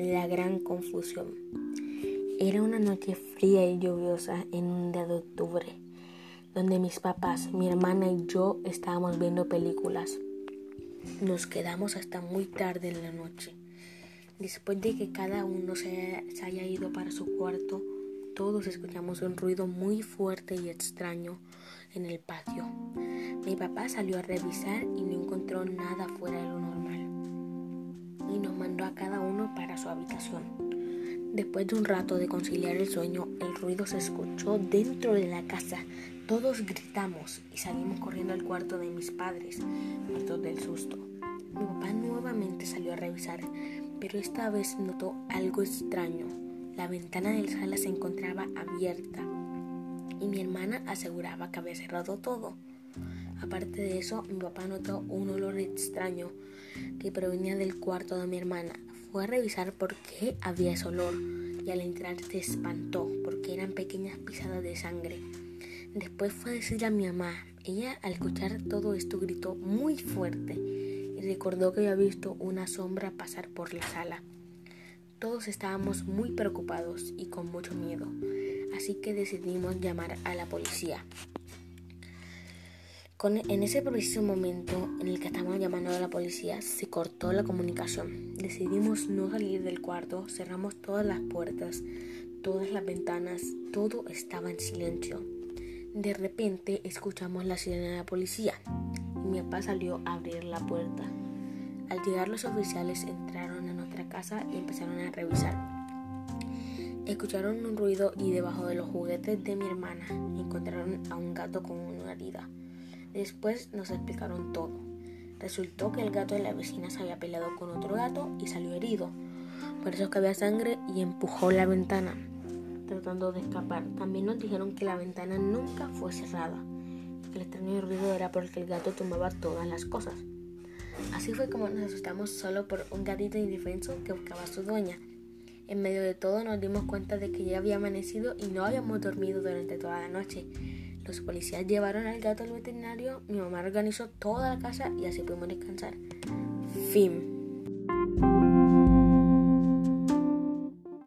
gran confusión. Era una noche fría y lluviosa en un día de octubre, donde mis papás, mi hermana y yo estábamos viendo películas. Nos quedamos hasta muy tarde en la noche. Después de que cada uno se, haya ido para su cuarto, todos escuchamos un ruido muy fuerte y extraño en el patio. Mi papá salió a revisar y no encontró nada fuera de lo normal. Habitación. Después de un rato de conciliar el sueño, el ruido se escuchó dentro de la casa. Todos gritamos y salimos corriendo al cuarto de mis padres, muertos del susto. Mi papá nuevamente salió a revisar, pero esta vez notó algo extraño. La ventana del sala se encontraba abierta y mi hermana aseguraba que había cerrado todo. Aparte de eso, mi papá notó un olor extraño que provenía del cuarto de mi hermana. Fue a revisar por qué había ese olor y al entrar se espantó porque eran pequeñas pisadas de sangre. Después fue a decirle a mi mamá. Ella al escuchar todo esto gritó muy fuerte y recordó que había visto una sombra pasar por la sala. Todos estábamos muy preocupados y con mucho miedo, así que decidimos llamar a la policía. En ese preciso momento en el que estábamos llamando a la policía, se cortó la comunicación. Decidimos no salir del cuarto, cerramos todas las puertas, todas las ventanas, todo estaba en silencio. De repente escuchamos la sirena de la policía y mi papá salió a abrir la puerta. Al llegar los oficiales entraron a nuestra casa y empezaron a revisar. Escucharon un ruido y debajo de los juguetes de mi hermana encontraron a un gato con una herida. Después nos explicaron todo. Resultó que el gato de la vecina se había peleado con otro gato y salió herido. Por eso es que había sangre y empujó la ventana, tratando de escapar. También nos dijeron que la ventana nunca fue cerrada que el extraño ruido era porque el gato tomaba todas las cosas. Así fue como nos asustamos solo por un gatito indefenso que buscaba a su dueña. En medio de todo nos dimos cuenta de que ya había amanecido y no habíamos dormido durante toda la noche. Los policías llevaron al gato al veterinario, mi mamá organizó toda la casa y así pudimos descansar. Fin.